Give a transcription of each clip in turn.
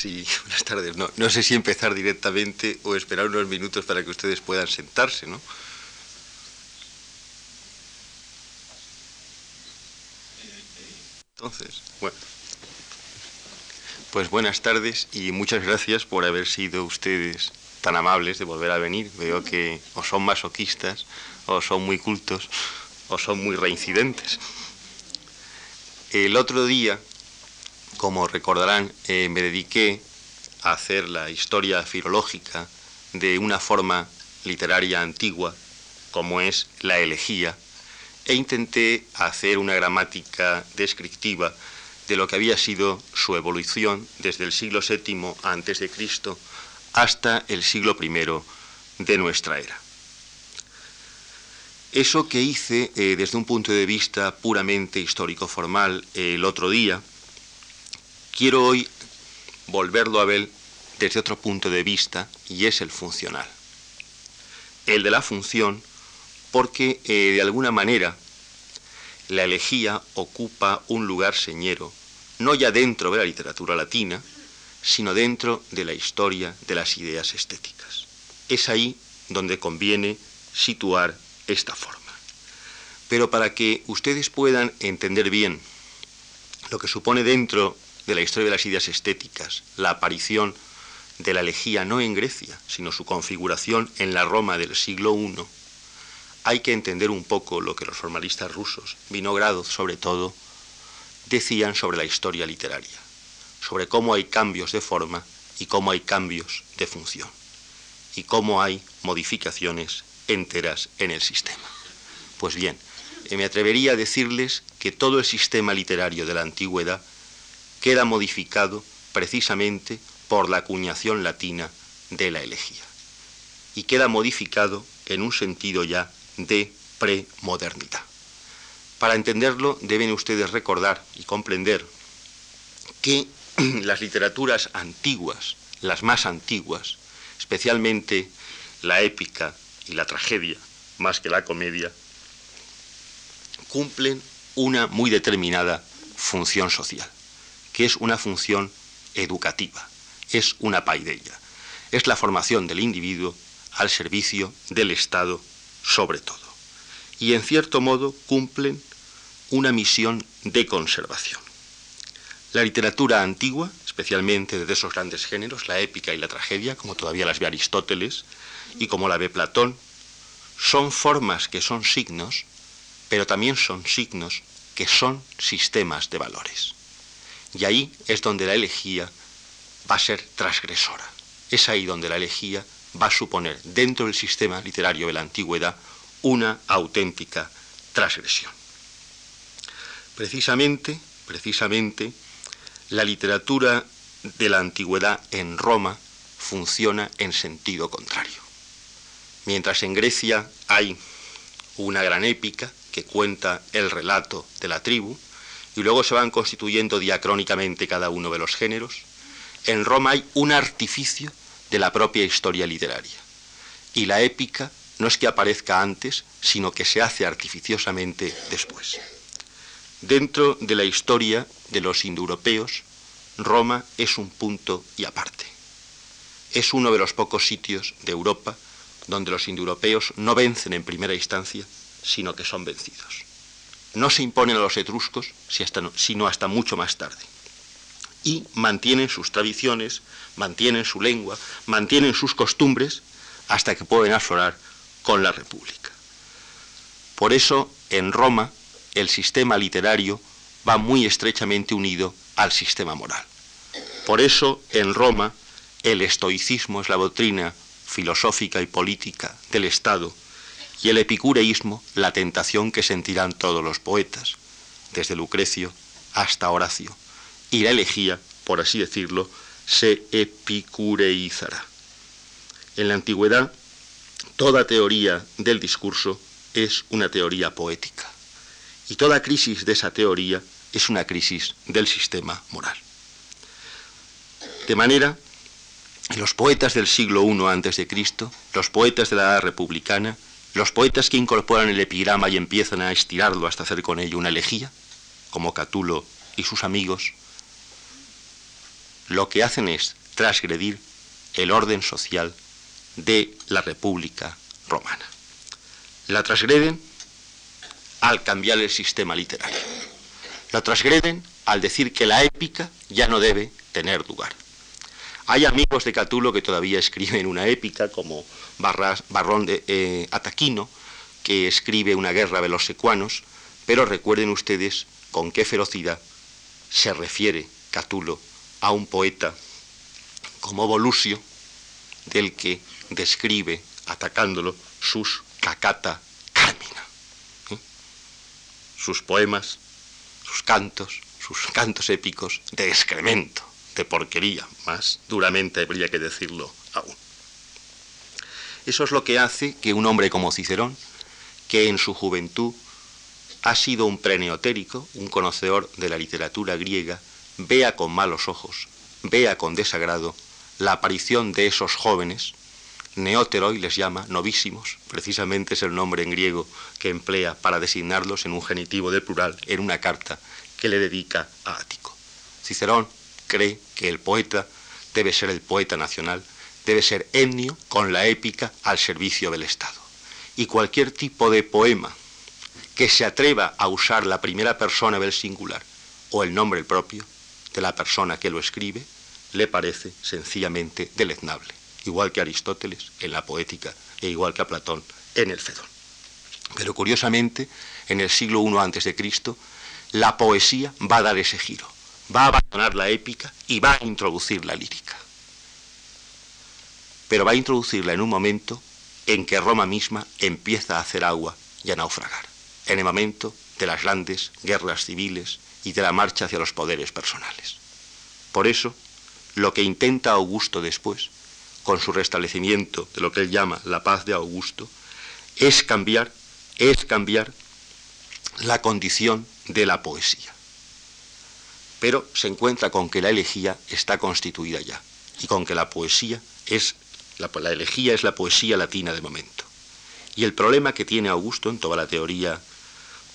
Sí, buenas tardes. No, no sé si empezar directamente o esperar unos minutos para que ustedes puedan sentarse, ¿no? Entonces, bueno. Pues buenas tardes y muchas gracias por haber sido ustedes tan amables de volver a venir. Veo que o son masoquistas, o son muy cultos, o son muy reincidentes. El otro día, como recordarán, eh, me dediqué a hacer la historia filológica de una forma literaria antigua, como es la elegía, e intenté hacer una gramática descriptiva de lo que había sido su evolución desde el siglo VII antes de Cristo hasta el siglo I de nuestra era. Eso que hice eh, desde un punto de vista puramente histórico-formal el otro día, quiero hoy volverlo a ver desde otro punto de vista y es el funcional. El de la función porque eh, de alguna manera la elegía ocupa un lugar señero, no ya dentro de la literatura latina, sino dentro de la historia de las ideas estéticas. Es ahí donde conviene situar esta forma. Pero para que ustedes puedan entender bien lo que supone dentro de la historia de las ideas estéticas la aparición de la elegía no en Grecia, sino su configuración en la Roma del siglo I, hay que entender un poco lo que los formalistas rusos, Vinogrado sobre todo, decían sobre la historia literaria, sobre cómo hay cambios de forma y cómo hay cambios de función, y cómo hay modificaciones enteras en el sistema. Pues bien, eh, me atrevería a decirles que todo el sistema literario de la antigüedad queda modificado precisamente por la acuñación latina de la elegía. Y queda modificado en un sentido ya de premodernidad. Para entenderlo deben ustedes recordar y comprender que las literaturas antiguas, las más antiguas, especialmente la épica y la tragedia, más que la comedia, cumplen una muy determinada función social, que es una función educativa, es una paideia, es la formación del individuo al servicio del Estado sobre todo. Y en cierto modo cumplen una misión de conservación. La literatura antigua, especialmente de esos grandes géneros, la épica y la tragedia, como todavía las ve Aristóteles y como la ve Platón, son formas que son signos, pero también son signos que son sistemas de valores. Y ahí es donde la elegía va a ser transgresora. Es ahí donde la elegía va a suponer dentro del sistema literario de la antigüedad una auténtica transgresión. Precisamente, precisamente, la literatura de la antigüedad en Roma funciona en sentido contrario. Mientras en Grecia hay una gran épica que cuenta el relato de la tribu, y luego se van constituyendo diacrónicamente cada uno de los géneros, en Roma hay un artificio de la propia historia literaria. Y la épica no es que aparezca antes, sino que se hace artificiosamente después. Dentro de la historia de los indoeuropeos, Roma es un punto y aparte. Es uno de los pocos sitios de Europa donde los indoeuropeos no vencen en primera instancia, sino que son vencidos. No se imponen a los etruscos, sino hasta mucho más tarde y mantienen sus tradiciones, mantienen su lengua, mantienen sus costumbres hasta que pueden aflorar con la República. Por eso, en Roma, el sistema literario va muy estrechamente unido al sistema moral. Por eso, en Roma, el estoicismo es la doctrina filosófica y política del Estado y el epicureísmo la tentación que sentirán todos los poetas, desde Lucrecio hasta Horacio y la elegía, por así decirlo, se epicureizará. En la antigüedad, toda teoría del discurso es una teoría poética. Y toda crisis de esa teoría es una crisis del sistema moral. De manera, los poetas del siglo I a.C., los poetas de la edad republicana, los poetas que incorporan el epigrama y empiezan a estirarlo hasta hacer con ello una elegía, como Catulo y sus amigos, lo que hacen es transgredir el orden social de la República Romana. La transgreden al cambiar el sistema literario. La transgreden al decir que la épica ya no debe tener lugar. Hay amigos de Catulo que todavía escriben una épica, como Barrón de eh, Ataquino, que escribe una guerra de los secuanos, pero recuerden ustedes con qué ferocidad se refiere Catulo a un poeta como Volusio, del que describe, atacándolo, sus cacata carmina. ¿eh? Sus poemas, sus cantos, sus cantos épicos de excremento, de porquería, más duramente habría que decirlo aún. Eso es lo que hace que un hombre como Cicerón, que en su juventud ha sido un preneotérico, un conocedor de la literatura griega, vea con malos ojos, vea con desagrado la aparición de esos jóvenes, neóteroi les llama, novísimos, precisamente es el nombre en griego que emplea para designarlos en un genitivo de plural en una carta que le dedica a Ático. Cicerón cree que el poeta debe ser el poeta nacional, debe ser etnio con la épica al servicio del Estado. Y cualquier tipo de poema que se atreva a usar la primera persona del singular o el nombre propio de la persona que lo escribe, le parece sencillamente deleznable, igual que Aristóteles en la poética e igual que a Platón en el Fedón. Pero curiosamente, en el siglo I Cristo, la poesía va a dar ese giro, va a abandonar la épica y va a introducir la lírica. Pero va a introducirla en un momento en que Roma misma empieza a hacer agua y a naufragar, en el momento de las grandes guerras civiles y de la marcha hacia los poderes personales. Por eso, lo que intenta Augusto después, con su restablecimiento de lo que él llama la paz de Augusto, es cambiar, es cambiar la condición de la poesía. Pero se encuentra con que la elegía está constituida ya y con que la poesía es la, elegía es la poesía latina de momento. Y el problema que tiene Augusto en toda la teoría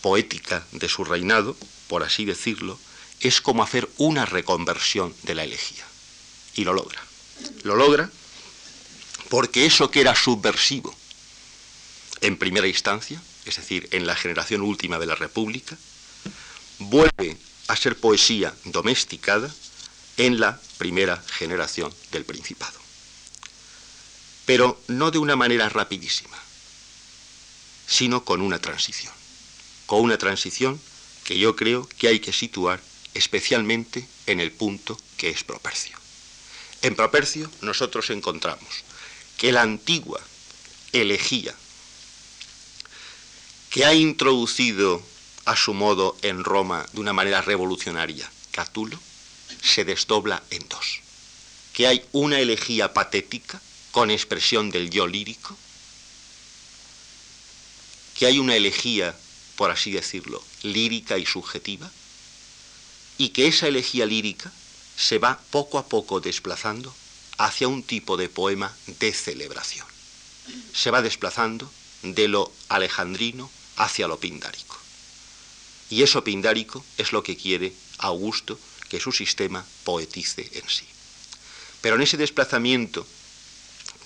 poética de su reinado, por así decirlo, es como hacer una reconversión de la elegía y lo logra. Lo logra porque eso que era subversivo en primera instancia, es decir, en la generación última de la República, vuelve a ser poesía domesticada en la primera generación del Principado. Pero no de una manera rapidísima, sino con una transición. Con una transición que yo creo que hay que situar especialmente en el punto que es Propercio. En Propercio nosotros encontramos que la antigua elegía que ha introducido a su modo en Roma de una manera revolucionaria Catulo, se desdobla en dos. Que hay una elegía patética con expresión del yo lírico, que hay una elegía, por así decirlo, lírica y subjetiva, y que esa elegía lírica se va poco a poco desplazando hacia un tipo de poema de celebración. Se va desplazando de lo alejandrino hacia lo pindárico. Y eso pindárico es lo que quiere Augusto que su sistema poetice en sí. Pero en ese desplazamiento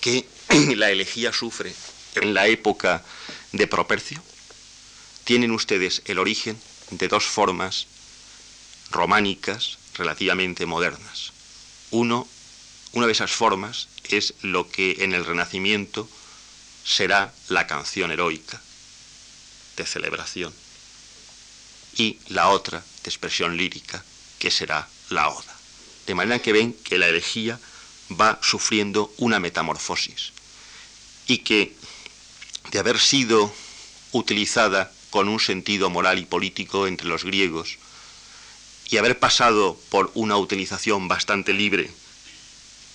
que la elegía sufre en la época de Propercio, tienen ustedes el origen de dos formas románicas relativamente modernas. Uno, una de esas formas es lo que en el Renacimiento será la canción heroica de celebración y la otra de expresión lírica que será la oda. De manera que ven que la herejía va sufriendo una metamorfosis y que de haber sido utilizada con un sentido moral y político entre los griegos y haber pasado por una utilización bastante libre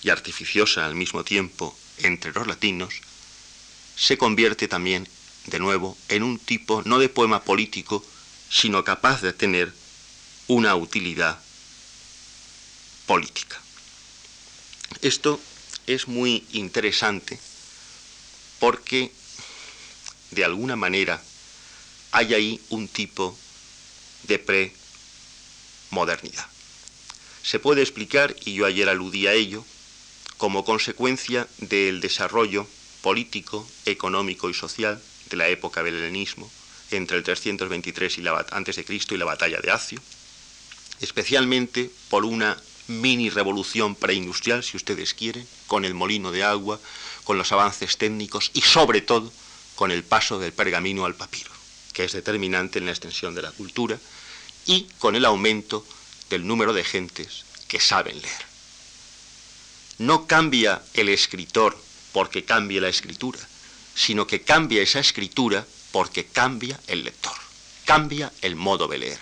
y artificiosa al mismo tiempo entre los latinos, se convierte también, de nuevo, en un tipo no de poema político, sino capaz de tener una utilidad política. Esto es muy interesante porque de alguna manera hay ahí un tipo de pre modernidad. se puede explicar, y yo ayer aludí a ello, como consecuencia del desarrollo político, económico y social de la época del helenismo entre el 323 y antes de Cristo y la batalla de Acio, especialmente por una mini revolución preindustrial, si ustedes quieren, con el molino de agua, con los avances técnicos y sobre todo con el paso del pergamino al papiro, que es determinante en la extensión de la cultura, y con el aumento del número de gentes que saben leer. No cambia el escritor porque cambie la escritura, sino que cambia esa escritura porque cambia el lector, cambia el modo de leer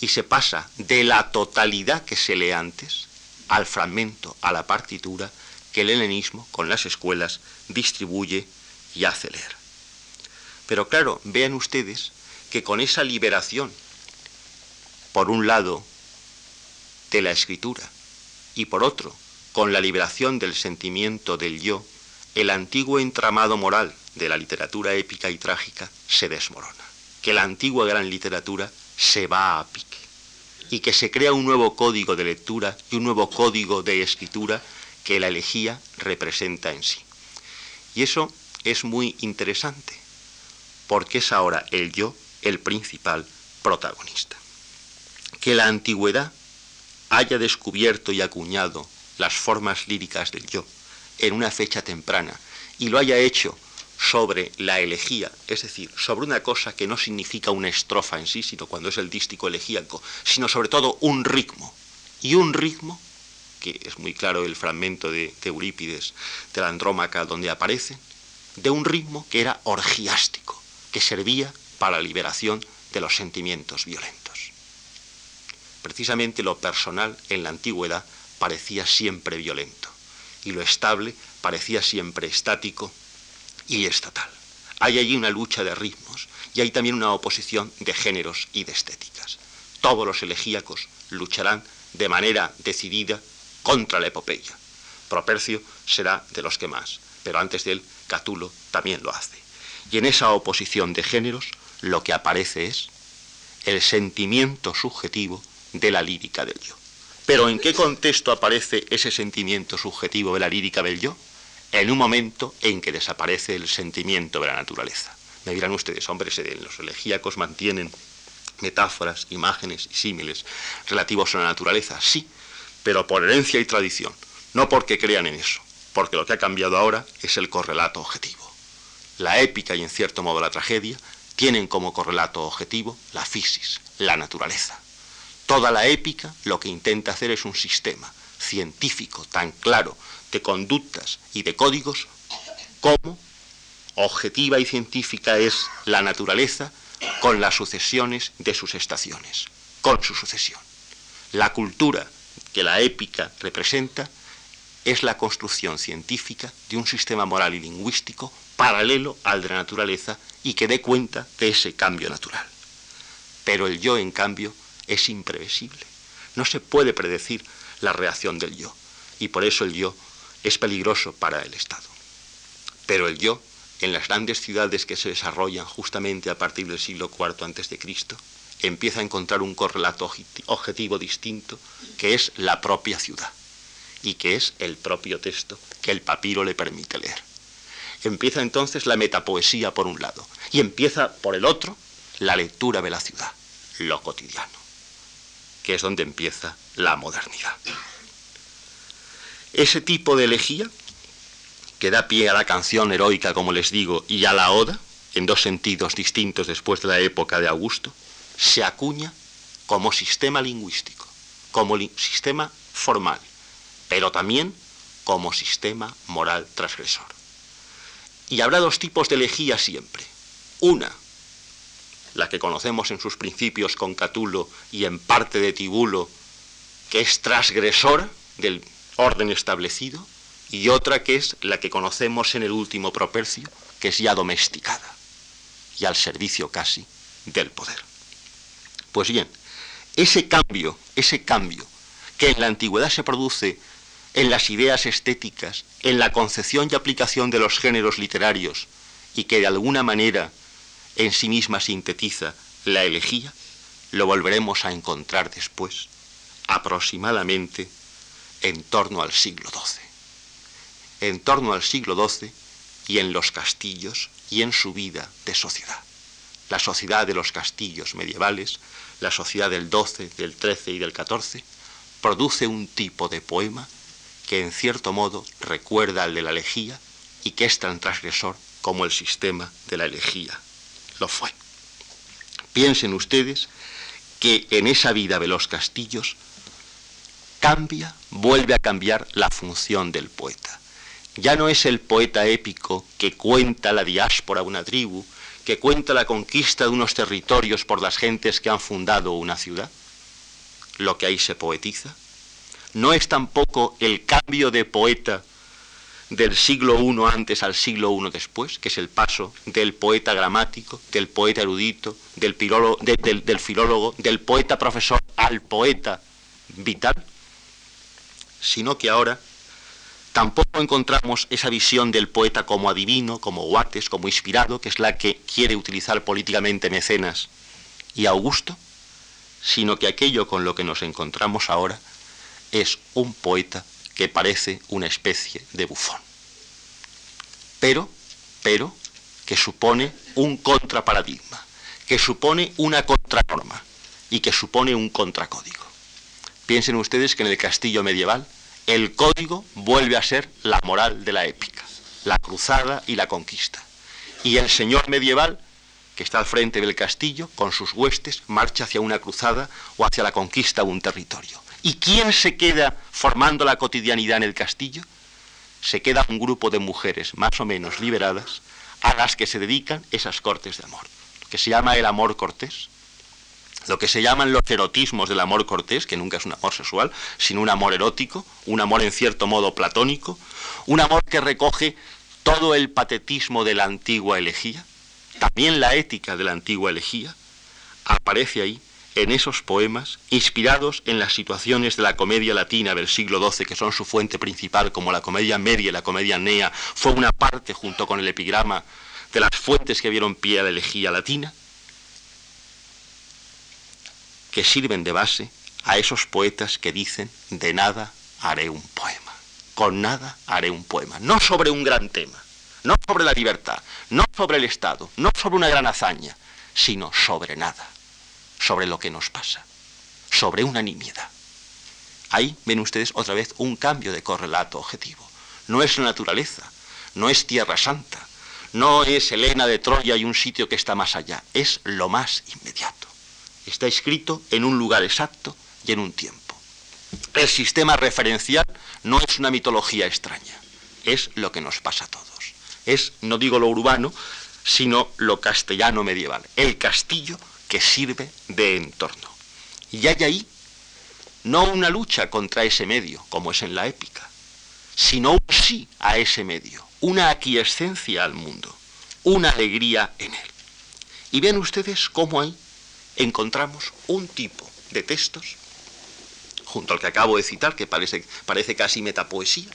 y se pasa de la totalidad que se lee antes al fragmento, a la partitura que el helenismo con las escuelas distribuye y hace leer. Pero claro, vean ustedes que con esa liberación, por un lado, de la escritura y por otro, con la liberación del sentimiento del yo, el antiguo entramado moral de la literatura épica y trágica se desmorona, que la antigua gran literatura se va a pique y que se crea un nuevo código de lectura y un nuevo código de escritura que la elegía representa en sí. Y eso es muy interesante, porque es ahora el yo el principal protagonista. Que la antigüedad haya descubierto y acuñado las formas líricas del yo en una fecha temprana y lo haya hecho sobre la elegía, es decir, sobre una cosa que no significa una estrofa en sí, sino cuando es el dístico elegíaco, sino sobre todo un ritmo. Y un ritmo, que es muy claro el fragmento de, Eurípides, de la Andrómaca, donde aparece, de un ritmo que era orgiástico, que servía para la liberación de los sentimientos violentos. Precisamente lo personal en la antigüedad parecía siempre violento y lo estable parecía siempre estático y estatal. Hay allí una lucha de ritmos y hay también una oposición de géneros y de estéticas. Todos los elegíacos lucharán de manera decidida contra la epopeya. Propercio será de los que más, pero antes de él Catulo también lo hace. Y en esa oposición de géneros lo que aparece es el sentimiento subjetivo de la lírica del yo. Pero ¿en qué contexto aparece ese sentimiento subjetivo de la lírica del yo? En un momento en que desaparece el sentimiento de la naturaleza. Me dirán ustedes, hombres, los elegíacos mantienen metáforas, imágenes y símiles relativos a la naturaleza, sí, pero por herencia y tradición, no porque crean en eso, porque lo que ha cambiado ahora es el correlato objetivo. La épica y en cierto modo la tragedia tienen como correlato objetivo la fisis, la naturaleza. Toda la épica lo que intenta hacer es un sistema científico tan claro de conductas y de códigos como objetiva y científica es la naturaleza con las sucesiones de sus estaciones, con su sucesión. La cultura que la épica representa es la construcción científica de un sistema moral y lingüístico paralelo al de la naturaleza y que dé cuenta de ese cambio natural. Pero el yo, en cambio, es imprevisible. No se puede predecir la reacción del yo. Y por eso el yo es peligroso para el Estado. Pero el yo, en las grandes ciudades que se desarrollan justamente a partir del siglo IV a.C., empieza a encontrar un correlato objetivo distinto, que es la propia ciudad, y que es el propio texto que el papiro le permite leer. Empieza entonces la metapoesía por un lado, y empieza por el otro la lectura de la ciudad, lo cotidiano, que es donde empieza la modernidad. Ese tipo de elegía, que da pie a la canción heroica, como les digo, y a la oda, en dos sentidos distintos después de la época de Augusto, se acuña como sistema lingüístico, como sistema formal, pero también como sistema moral transgresor. Y habrá dos tipos de elegía siempre. Una, la que conocemos en sus principios con Catulo y en parte de Tibulo, que es transgresora del orden establecido, y otra que es la que conocemos en el último propercio, que es ya domesticada y al servicio casi del poder. Pues bien, ese cambio, ese cambio que en la antigüedad se produce en las ideas estéticas, en la concepción y aplicación de los géneros literarios, y que de alguna manera en sí misma sintetiza la elegía, lo volveremos a encontrar después aproximadamente en torno al siglo XII. En torno al siglo XII y en los castillos y en su vida de sociedad. La sociedad de los castillos medievales, la sociedad del XII, del XIII y del XIV, produce un tipo de poema que en cierto modo recuerda al de la elegía y que es tan transgresor como el sistema de la elegía lo fue. Piensen ustedes que en esa vida de los castillos cambia, vuelve a cambiar la función del poeta. Ya no es el poeta épico que cuenta la diáspora de una tribu, que cuenta la conquista de unos territorios por las gentes que han fundado una ciudad, lo que ahí se poetiza. No es tampoco el cambio de poeta del siglo I antes al siglo I después, que es el paso del poeta gramático, del poeta erudito, del, del filólogo, del poeta profesor al poeta vital, sino que ahora tampoco encontramos esa visión del poeta como adivino, como guates, como inspirado, que es la que quiere utilizar políticamente Mecenas y Augusto, sino que aquello con lo que nos encontramos ahora es un poeta que parece una especie de bufón. Pero, pero, que supone un contraparadigma, que supone una contranorma y que supone un contracódigo. Piensen ustedes que en el castillo medieval el código vuelve a ser la moral de la épica, la cruzada y la conquista. Y el señor medieval, que está al frente del castillo, con sus huestes, marcha hacia una cruzada o hacia la conquista de un territorio. ¿Y quién se queda formando la cotidianidad en el castillo? Se queda un grupo de mujeres más o menos liberadas a las que se dedican esas cortes de amor, que se llama el amor cortés, lo que se llaman los erotismos del amor cortés, que nunca es un amor sexual, sino un amor erótico, un amor en cierto modo platónico, un amor que recoge todo el patetismo de la antigua elegía, también la ética de la antigua elegía, aparece ahí en esos poemas, inspirados en las situaciones de la comedia latina del siglo XII, que son su fuente principal, como la comedia media y la comedia nea, fue una parte, junto con el epigrama, de las fuentes que vieron pie a la elegía latina, que sirven de base a esos poetas que dicen, de nada haré un poema, con nada haré un poema, no sobre un gran tema, no sobre la libertad, no sobre el Estado, no sobre una gran hazaña, sino sobre nada sobre lo que nos pasa, sobre una nimiedad. Ahí ven ustedes otra vez un cambio de correlato objetivo. No es la naturaleza, no es Tierra Santa, no es Helena de Troya y un sitio que está más allá, es lo más inmediato. Está escrito en un lugar exacto y en un tiempo. El sistema referencial no es una mitología extraña, es lo que nos pasa a todos. Es, no digo lo urbano, sino lo castellano medieval. El castillo que sirve de entorno. Y hay ahí no una lucha contra ese medio, como es en la épica, sino un sí a ese medio, una aquiescencia al mundo, una alegría en él. Y vean ustedes cómo ahí encontramos un tipo de textos, junto al que acabo de citar, que parece, parece casi metapoesía,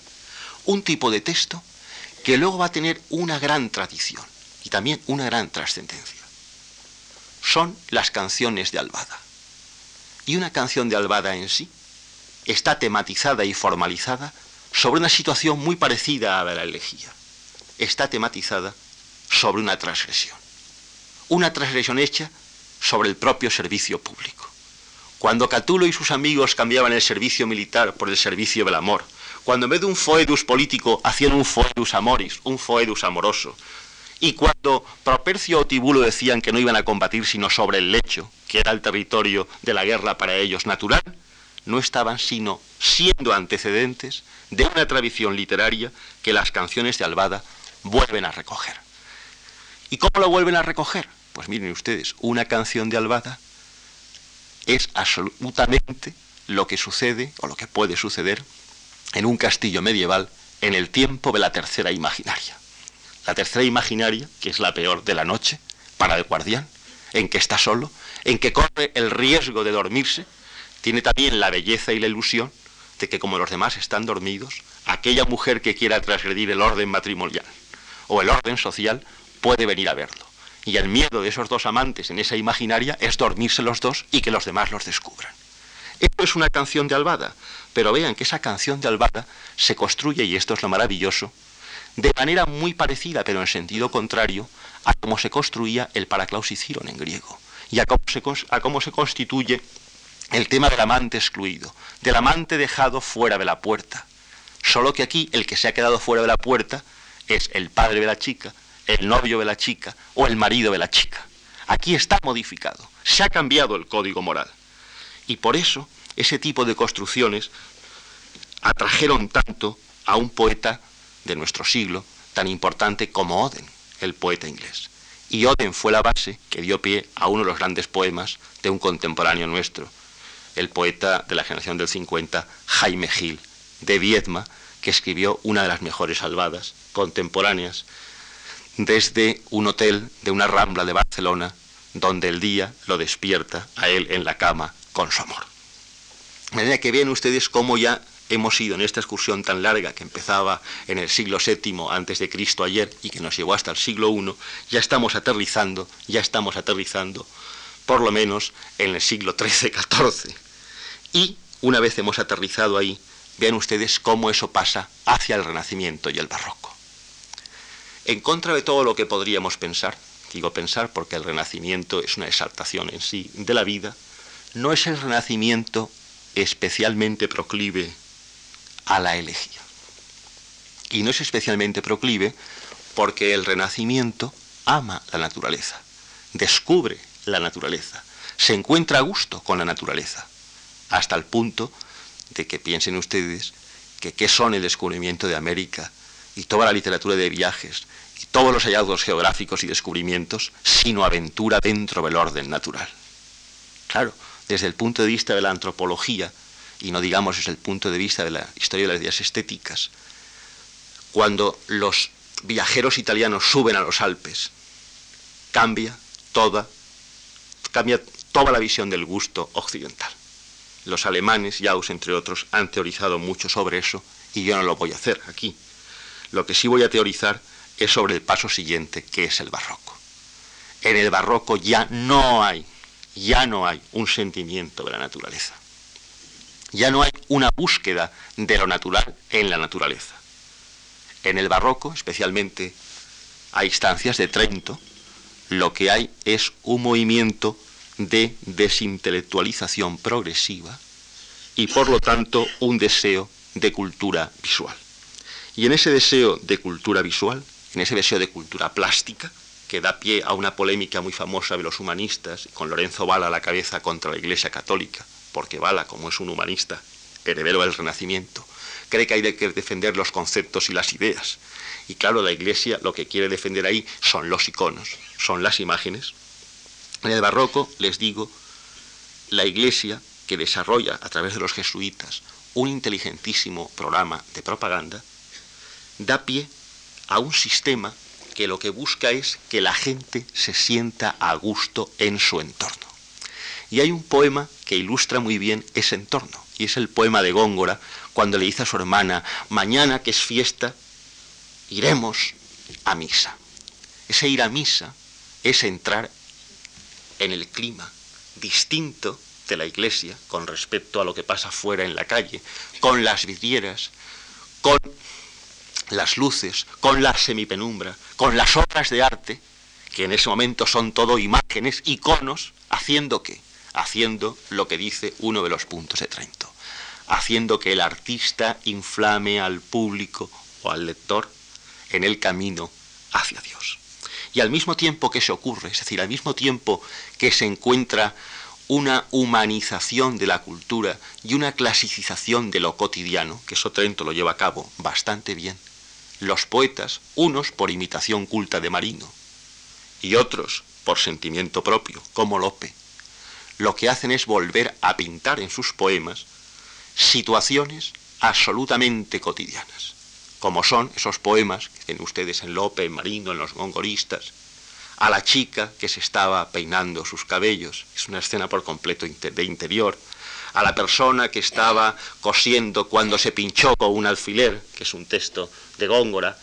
un tipo de texto que luego va a tener una gran tradición y también una gran trascendencia son las canciones de Albada. Y una canción de Albada en sí está tematizada y formalizada sobre una situación muy parecida a la elegía. Está tematizada sobre una transgresión. Una transgresión hecha sobre el propio servicio público. Cuando Catulo y sus amigos cambiaban el servicio militar por el servicio del amor, cuando en vez de un foedus político hacían un foedus amoris, un foedus amoroso, y cuando Propercio o Tibulo decían que no iban a combatir sino sobre el lecho, que era el territorio de la guerra para ellos natural, no estaban sino siendo antecedentes de una tradición literaria que las canciones de Albada vuelven a recoger. ¿Y cómo lo vuelven a recoger? Pues miren ustedes, una canción de Albada es absolutamente lo que sucede o lo que puede suceder en un castillo medieval en el tiempo de la tercera imaginaria. La tercera imaginaria, que es la peor de la noche para el guardián, en que está solo, en que corre el riesgo de dormirse, tiene también la belleza y la ilusión de que como los demás están dormidos, aquella mujer que quiera transgredir el orden matrimonial o el orden social puede venir a verlo. Y el miedo de esos dos amantes en esa imaginaria es dormirse los dos y que los demás los descubran. Esto es una canción de Albada, pero vean que esa canción de Albada se construye, y esto es lo maravilloso, de manera muy parecida, pero en sentido contrario, a cómo se construía el Paraclausiciron en griego, y a cómo se, a cómo se constituye el tema del amante excluido, del amante dejado fuera de la puerta. Solo que aquí el que se ha quedado fuera de la puerta es el padre de la chica, el novio de la chica o el marido de la chica. Aquí está modificado, se ha cambiado el código moral. Y por eso ese tipo de construcciones atrajeron tanto a un poeta de nuestro siglo tan importante como Oden, el poeta inglés. Y Oden fue la base que dio pie a uno de los grandes poemas de un contemporáneo nuestro, el poeta de la generación del 50, Jaime Gil, de Viedma, que escribió una de las mejores salvadas contemporáneas desde un hotel de una rambla de Barcelona, donde el día lo despierta a él en la cama con su amor. De manera que vean ustedes cómo ya hemos ido en esta excursión tan larga que empezaba en el siglo VII antes de Cristo ayer y que nos llevó hasta el siglo I, ya estamos aterrizando, ya estamos aterrizando, por lo menos en el siglo XIII-XIV. Y una vez hemos aterrizado ahí, vean ustedes cómo eso pasa hacia el Renacimiento y el Barroco en contra de todo lo que podríamos pensar, digo pensar porque el renacimiento es una exaltación en sí de la vida, no es el renacimiento especialmente proclive a la elegía. Y no es especialmente proclive porque el renacimiento ama la naturaleza, descubre la naturaleza, se encuentra a gusto con la naturaleza, hasta el punto de que piensen ustedes que qué son el descubrimiento de América y toda la literatura de viajes y todos los hallazgos geográficos y descubrimientos, sino aventura dentro del orden natural. Claro, desde el punto de vista de la antropología, y no digamos desde el punto de vista de la historia de las ideas estéticas, cuando los viajeros italianos suben a los Alpes, cambia toda, cambia toda la visión del gusto occidental. Los alemanes, Jaus entre otros, han teorizado mucho sobre eso y yo no lo voy a hacer aquí. Lo que sí voy a teorizar es sobre el paso siguiente, que es el barroco. En el barroco ya no hay, ya no hay un sentimiento de la naturaleza. Ya no hay una búsqueda de lo natural en la naturaleza. En el barroco, especialmente a instancias de Trento, lo que hay es un movimiento de desintelectualización progresiva y por lo tanto un deseo de cultura visual. Y en ese deseo de cultura visual, en ese deseo de cultura plástica, que da pie a una polémica muy famosa de los humanistas, con Lorenzo Bala a la cabeza contra la Iglesia Católica, porque Bala, como es un humanista, heredero del Renacimiento, cree que hay que defender los conceptos y las ideas. Y claro, la Iglesia lo que quiere defender ahí son los iconos, son las imágenes. En el barroco, les digo, la Iglesia que desarrolla a través de los jesuitas un inteligentísimo programa de propaganda, da pie a un sistema que lo que busca es que la gente se sienta a gusto en su entorno. Y hay un poema que ilustra muy bien ese entorno, y es el poema de Góngora, cuando le dice a su hermana, mañana que es fiesta, iremos a misa. Ese ir a misa es entrar en el clima distinto de la iglesia con respecto a lo que pasa fuera en la calle, con las vidrieras, con las luces, con la semipenumbra, con las obras de arte, que en ese momento son todo imágenes, iconos, haciendo qué? Haciendo lo que dice uno de los puntos de Trento, haciendo que el artista inflame al público o al lector en el camino hacia Dios. Y al mismo tiempo que se ocurre, es decir, al mismo tiempo que se encuentra una humanización de la cultura y una clasificación de lo cotidiano, que eso Trento lo lleva a cabo bastante bien, los poetas, unos por imitación culta de Marino y otros por sentimiento propio, como Lope, lo que hacen es volver a pintar en sus poemas situaciones absolutamente cotidianas, como son esos poemas que tienen ustedes en Lope, en Marino, en los gongoristas, a la chica que se estaba peinando sus cabellos, es una escena por completo de interior, a la persona que estaba cosiendo cuando se pinchó con un alfiler, que es un texto de Góngora,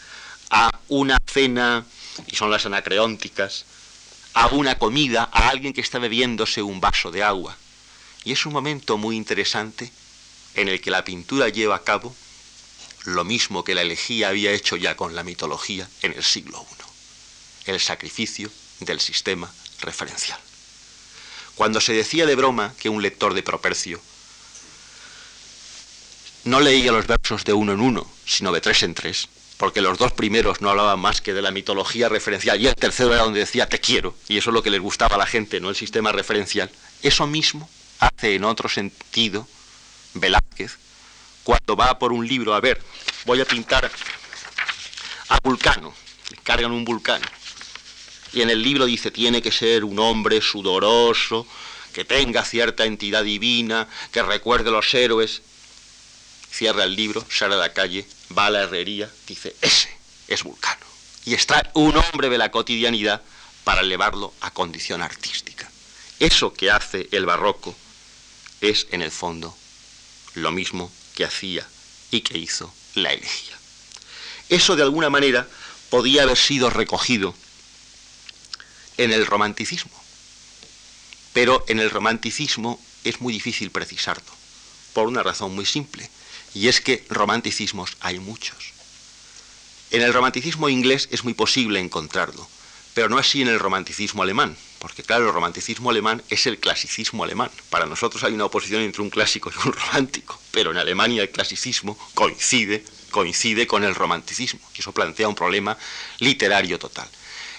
a una cena, y son las anacreónticas, a una comida, a alguien que está bebiéndose un vaso de agua. Y es un momento muy interesante en el que la pintura lleva a cabo lo mismo que la elegía había hecho ya con la mitología en el siglo I, el sacrificio del sistema referencial. Cuando se decía de broma que un lector de Propercio no leía los versos de uno en uno, sino de tres en tres, porque los dos primeros no hablaban más que de la mitología referencial y el tercero era donde decía te quiero, y eso es lo que les gustaba a la gente, no el sistema referencial. Eso mismo hace en otro sentido Velázquez cuando va por un libro a ver, voy a pintar a Vulcano, cargan un vulcano, y en el libro dice tiene que ser un hombre sudoroso, que tenga cierta entidad divina, que recuerde los héroes. Cierra el libro, sale a la calle, va a la herrería, dice, ese es Vulcano. Y extrae un hombre de la cotidianidad para elevarlo a condición artística. Eso que hace el barroco es, en el fondo, lo mismo que hacía y que hizo la elegía. Eso, de alguna manera, podía haber sido recogido en el romanticismo. Pero en el romanticismo es muy difícil precisarlo, por una razón muy simple, y es que romanticismos hay muchos. En el romanticismo inglés es muy posible encontrarlo, pero no así en el romanticismo alemán, porque claro, el romanticismo alemán es el clasicismo alemán. Para nosotros hay una oposición entre un clásico y un romántico, pero en Alemania el clasicismo coincide, coincide con el romanticismo, y eso plantea un problema literario total.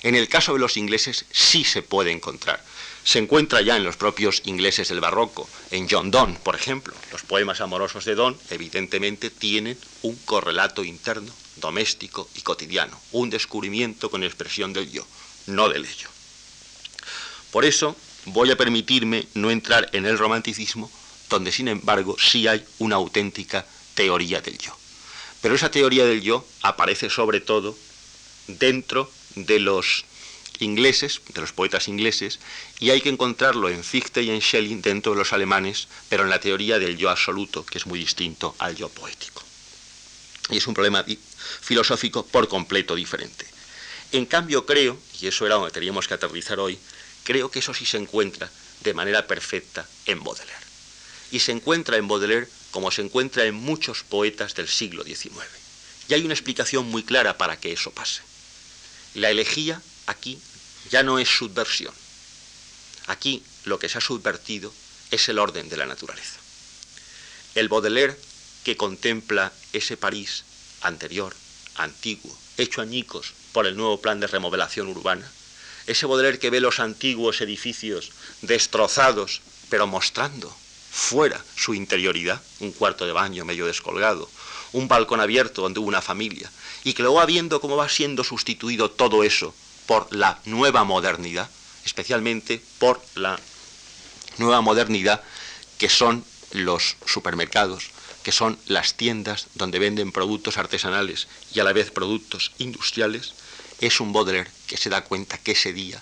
En el caso de los ingleses sí se puede encontrar. Se encuentra ya en los propios ingleses del barroco, en John Donne, por ejemplo. Los poemas amorosos de Donne evidentemente tienen un correlato interno, doméstico y cotidiano, un descubrimiento con expresión del yo no del ello. Por eso voy a permitirme no entrar en el romanticismo, donde sin embargo sí hay una auténtica teoría del yo. Pero esa teoría del yo aparece sobre todo dentro de los ingleses, de los poetas ingleses, y hay que encontrarlo en Fichte y en Schelling dentro de los alemanes, pero en la teoría del yo absoluto, que es muy distinto al yo poético. Y es un problema filosófico por completo diferente. En cambio creo, y eso era donde teníamos que aterrizar hoy, creo que eso sí se encuentra de manera perfecta en Baudelaire. Y se encuentra en Baudelaire como se encuentra en muchos poetas del siglo XIX. Y hay una explicación muy clara para que eso pase. La elegía aquí ya no es subversión. Aquí lo que se ha subvertido es el orden de la naturaleza. El Baudelaire que contempla ese París anterior, antiguo, hecho añicos por el nuevo plan de remodelación urbana, ese Baudelaire que ve los antiguos edificios destrozados, pero mostrando fuera su interioridad, un cuarto de baño medio descolgado, un balcón abierto donde hubo una familia, y que luego va viendo cómo va siendo sustituido todo eso por la nueva modernidad, especialmente por la nueva modernidad que son los supermercados, que son las tiendas donde venden productos artesanales y a la vez productos industriales, es un Baudelaire que se da cuenta que ese día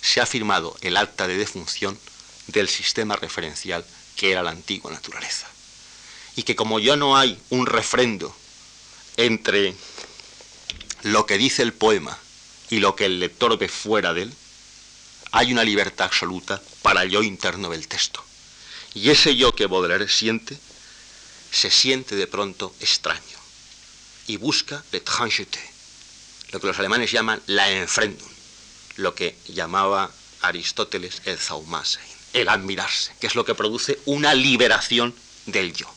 se ha firmado el acta de defunción del sistema referencial que era la antigua naturaleza. Y que como ya no hay un refrendo entre lo que dice el poema y lo que el lector ve fuera de él, hay una libertad absoluta para el yo interno del texto. Y ese yo que Baudelaire siente, se siente de pronto extraño y busca l'étrangeté, lo que los alemanes llaman la Enfremdung, lo que llamaba Aristóteles el Zaumasein, el admirarse, que es lo que produce una liberación del yo.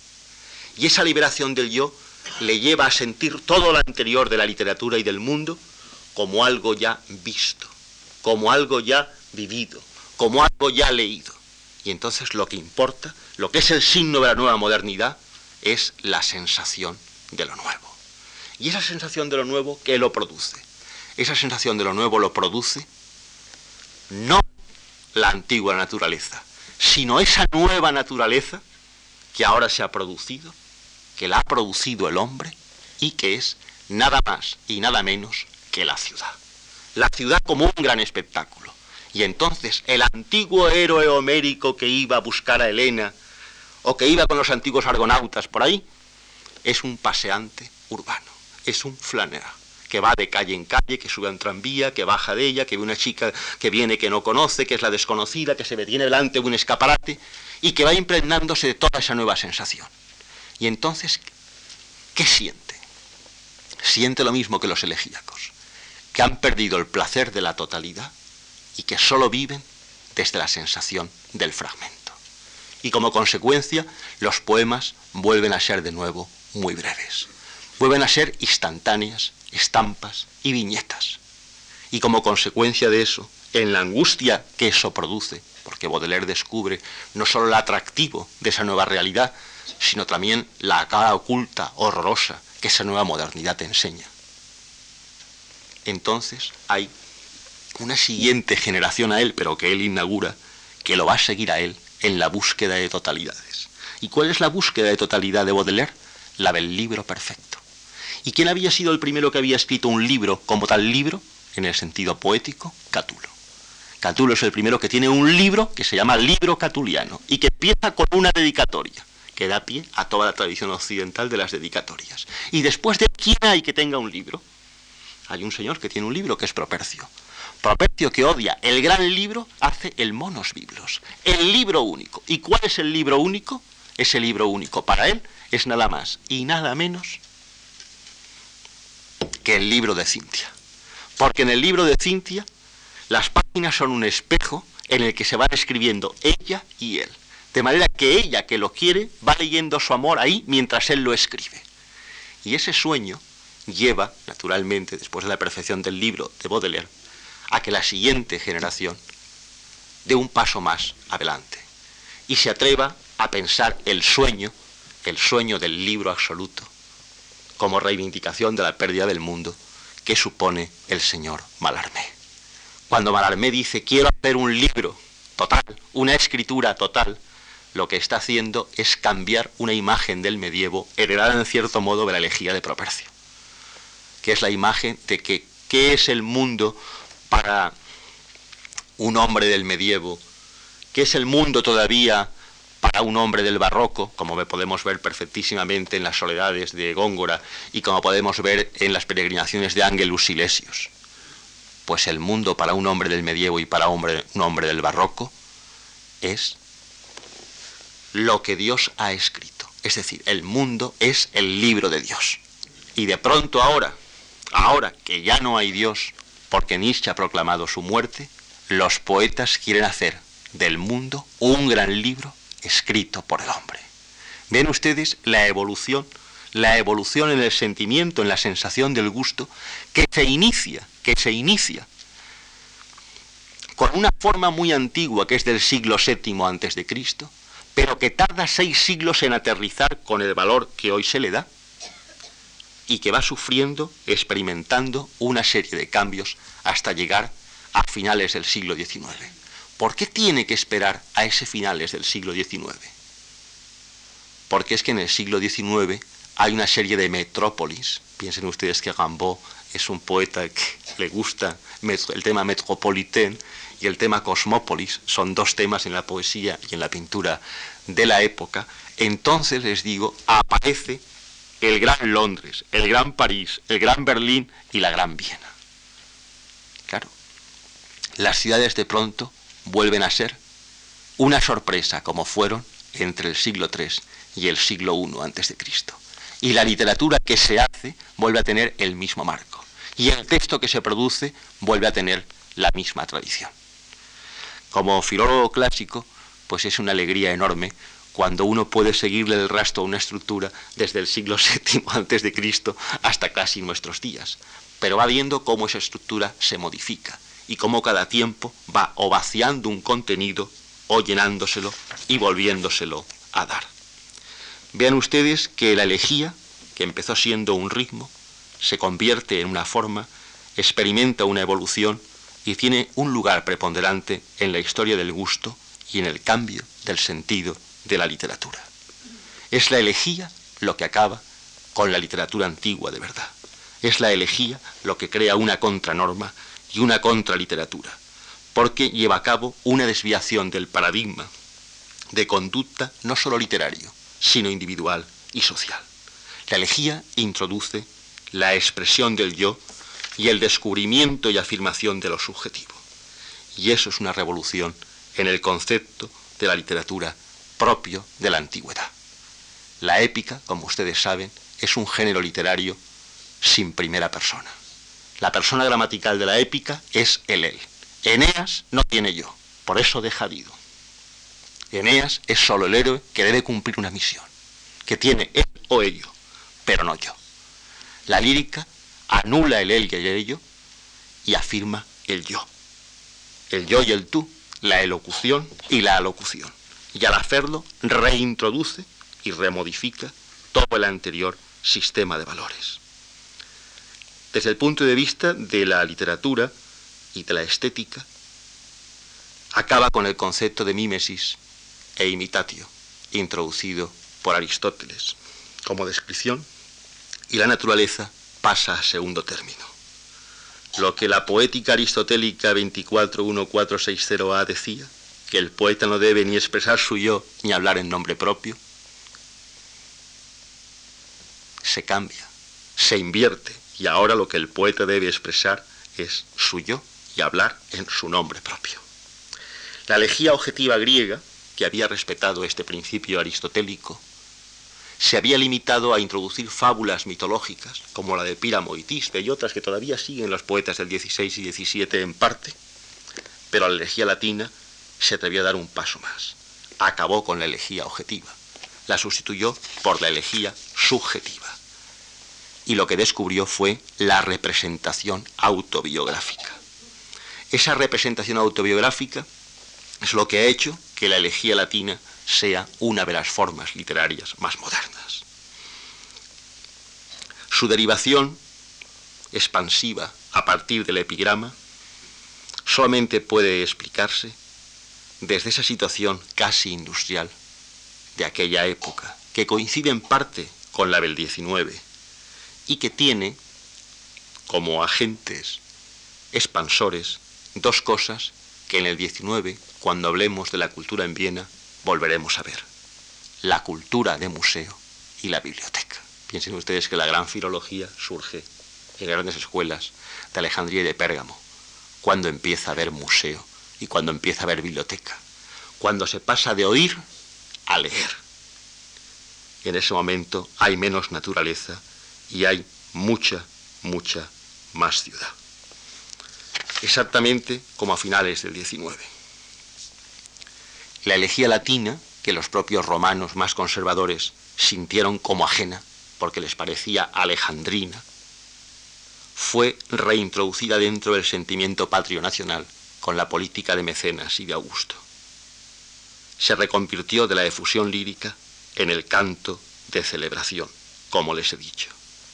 Y esa liberación del yo le lleva a sentir todo lo anterior de la literatura y del mundo como algo ya visto, como algo ya vivido, como algo ya leído. Y entonces lo que importa, lo que es el signo de la nueva modernidad, es la sensación de lo nuevo. Y esa sensación de lo nuevo, ¿qué lo produce? Esa sensación de lo nuevo lo produce no la antigua naturaleza, sino esa nueva naturaleza que ahora se ha producido, que la ha producido el hombre y que es nada más y nada menos que la ciudad. La ciudad como un gran espectáculo. Y entonces el antiguo héroe homérico que iba a buscar a Helena o que iba con los antiguos argonautas por ahí, es un paseante urbano es un flaneur, que va de calle en calle, que sube a un tranvía, que baja de ella, que ve una chica que viene que no conoce, que es la desconocida, que se detiene delante de un escaparate y que va impregnándose de toda esa nueva sensación. Y entonces, ¿qué siente? Siente lo mismo que los elegíacos, que han perdido el placer de la totalidad y que solo viven desde la sensación del fragmento. Y como consecuencia, los poemas vuelven a ser de nuevo muy breves. Vuelven a ser instantáneas, estampas y viñetas. Y como consecuencia de eso, en la angustia que eso produce, porque Baudelaire descubre no solo el atractivo de esa nueva realidad, sino también la cara oculta, horrorosa, que esa nueva modernidad te enseña. Entonces hay una siguiente generación a él, pero que él inaugura, que lo va a seguir a él en la búsqueda de totalidades. ¿Y cuál es la búsqueda de totalidad de Baudelaire? La del libro perfecto. ¿Y quién había sido el primero que había escrito un libro como tal libro? En el sentido poético, Catulo. Catulo es el primero que tiene un libro que se llama Libro Catuliano y que empieza con una dedicatoria que da pie a toda la tradición occidental de las dedicatorias. Y después de quién hay que tenga un libro, hay un señor que tiene un libro que es Propercio. Propercio que odia el gran libro hace el monos biblos, el libro único. ¿Y cuál es el libro único? Ese libro único para él es nada más y nada menos que el libro de Cintia. Porque en el libro de Cintia las páginas son un espejo en el que se van escribiendo ella y él. De manera que ella que lo quiere va leyendo su amor ahí mientras él lo escribe. Y ese sueño lleva, naturalmente, después de la perfección del libro de Baudelaire, a que la siguiente generación dé un paso más adelante y se atreva a pensar el sueño, el sueño del libro absoluto, como reivindicación de la pérdida del mundo que supone el señor Malarmé. Cuando Malarmé dice quiero hacer un libro total, una escritura total, lo que está haciendo es cambiar una imagen del medievo heredada en cierto modo de la elegía de Propercio, que es la imagen de que qué es el mundo para un hombre del medievo, qué es el mundo todavía para un hombre del barroco, como podemos ver perfectísimamente en las soledades de Góngora y como podemos ver en las peregrinaciones de Ángelus Silesios. Pues el mundo para un hombre del medievo y para un hombre del barroco es lo que Dios ha escrito. Es decir, el mundo es el libro de Dios. Y de pronto ahora, ahora que ya no hay Dios, porque Nietzsche ha proclamado su muerte, los poetas quieren hacer del mundo un gran libro escrito por el hombre. Ven ustedes la evolución, la evolución en el sentimiento, en la sensación del gusto, que se inicia, que se inicia con una forma muy antigua que es del siglo VII antes de Cristo, pero que tarda seis siglos en aterrizar con el valor que hoy se le da y que va sufriendo, experimentando una serie de cambios hasta llegar a finales del siglo XIX. ¿Por qué tiene que esperar a ese finales del siglo XIX? Porque es que en el siglo XIX hay una serie de metrópolis. Piensen ustedes que Rimbaud es un poeta que le gusta el tema metropolitén y el tema cosmópolis. Son dos temas en la poesía y en la pintura de la época. Entonces les digo, aparece el gran Londres, el gran París, el gran Berlín y la gran Viena. Claro, las ciudades de pronto vuelven a ser una sorpresa como fueron entre el siglo III y el siglo I antes de Cristo. Y la literatura que se hace vuelve a tener el mismo marco. Y el texto que se produce vuelve a tener la misma tradición. Como filólogo clásico, pues es una alegría enorme cuando uno puede seguirle el rastro a una estructura desde el siglo VII antes de Cristo hasta casi nuestros días. Pero va viendo cómo esa estructura se modifica y cómo cada tiempo va o vaciando un contenido o llenándoselo y volviéndoselo a dar. Vean ustedes que la elegía, que empezó siendo un ritmo, se convierte en una forma, experimenta una evolución y tiene un lugar preponderante en la historia del gusto y en el cambio del sentido de la literatura. Es la elegía lo que acaba con la literatura antigua de verdad. Es la elegía lo que crea una contranorma y una contraliteratura, porque lleva a cabo una desviación del paradigma de conducta no solo literario, sino individual y social. La elegía introduce la expresión del yo y el descubrimiento y afirmación de lo subjetivo. Y eso es una revolución en el concepto de la literatura propio de la antigüedad. La épica, como ustedes saben, es un género literario sin primera persona. La persona gramatical de la épica es el él. Eneas no tiene yo, por eso deja Dido. Eneas es solo el héroe que debe cumplir una misión, que tiene él o ello, pero no yo. La lírica anula el él y el ello y afirma el yo. El yo y el tú, la elocución y la alocución. Y al hacerlo reintroduce y remodifica todo el anterior sistema de valores. Desde el punto de vista de la literatura y de la estética, acaba con el concepto de mímesis e imitatio, introducido por Aristóteles como descripción, y la naturaleza pasa a segundo término. Lo que la poética aristotélica 241460A decía, que el poeta no debe ni expresar su yo ni hablar en nombre propio, se cambia, se invierte, y ahora lo que el poeta debe expresar es su yo y hablar en su nombre propio. La elegía objetiva griega, que había respetado este principio aristotélico, se había limitado a introducir fábulas mitológicas, como la de Píramo y Tisbe y otras que todavía siguen los poetas del 16 y 17 en parte, pero la elegía latina se atrevió a dar un paso más. Acabó con la elegía objetiva, la sustituyó por la elegía subjetiva. Y lo que descubrió fue la representación autobiográfica. Esa representación autobiográfica es lo que ha hecho que la elegía latina sea una de las formas literarias más modernas. Su derivación expansiva a partir del epigrama solamente puede explicarse desde esa situación casi industrial de aquella época, que coincide en parte con la del 19 y que tiene como agentes expansores dos cosas que en el 19, cuando hablemos de la cultura en Viena, volveremos a ver. La cultura de museo y la biblioteca. Piensen ustedes que la gran filología surge en grandes escuelas de Alejandría y de Pérgamo, cuando empieza a haber museo y cuando empieza a haber biblioteca, cuando se pasa de oír a leer. En ese momento hay menos naturaleza y hay mucha, mucha más ciudad. Exactamente como a finales del XIX. La elegía latina, que los propios romanos más conservadores sintieron como ajena, porque les parecía alejandrina, fue reintroducida dentro del sentimiento patrio nacional con la política de Mecenas y de Augusto. Se reconvirtió de la efusión lírica en el canto de celebración, como les he dicho,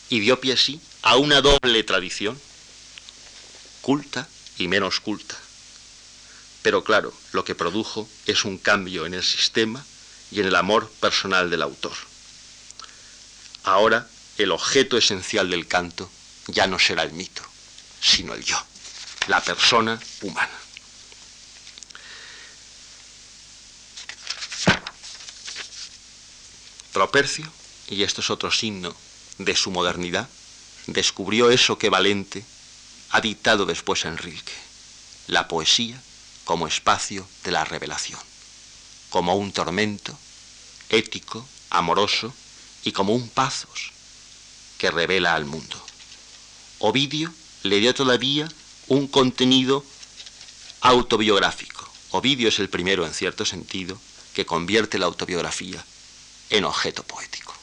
y dio pie sí a una doble tradición, culta y menos culta, pero claro, lo que produjo es un cambio en el sistema y en el amor personal del autor. Ahora el objeto esencial del canto ya no será el mito, sino el yo, la persona humana. Propercio, y esto es otro signo de su modernidad, descubrió eso que Valente ha dictado después en Rilke, la poesía como espacio de la revelación, como un tormento ético, amoroso y como un pazos que revela al mundo. Ovidio le dio todavía un contenido autobiográfico. Ovidio es el primero, en cierto sentido, que convierte la autobiografía en objeto poético.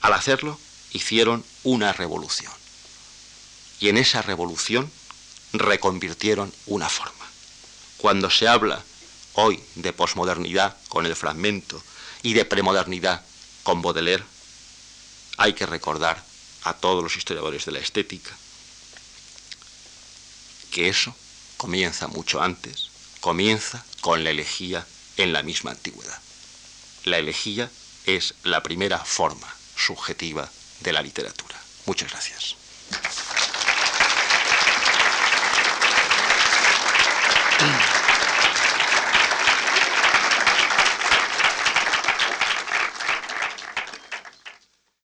Al hacerlo, hicieron una revolución. Y en esa revolución reconvirtieron una forma. Cuando se habla hoy de posmodernidad con el fragmento y de premodernidad con Baudelaire, hay que recordar a todos los historiadores de la estética que eso comienza mucho antes, comienza con la elegía en la misma antigüedad. La elegía es la primera forma subjetiva de la literatura. Muchas gracias.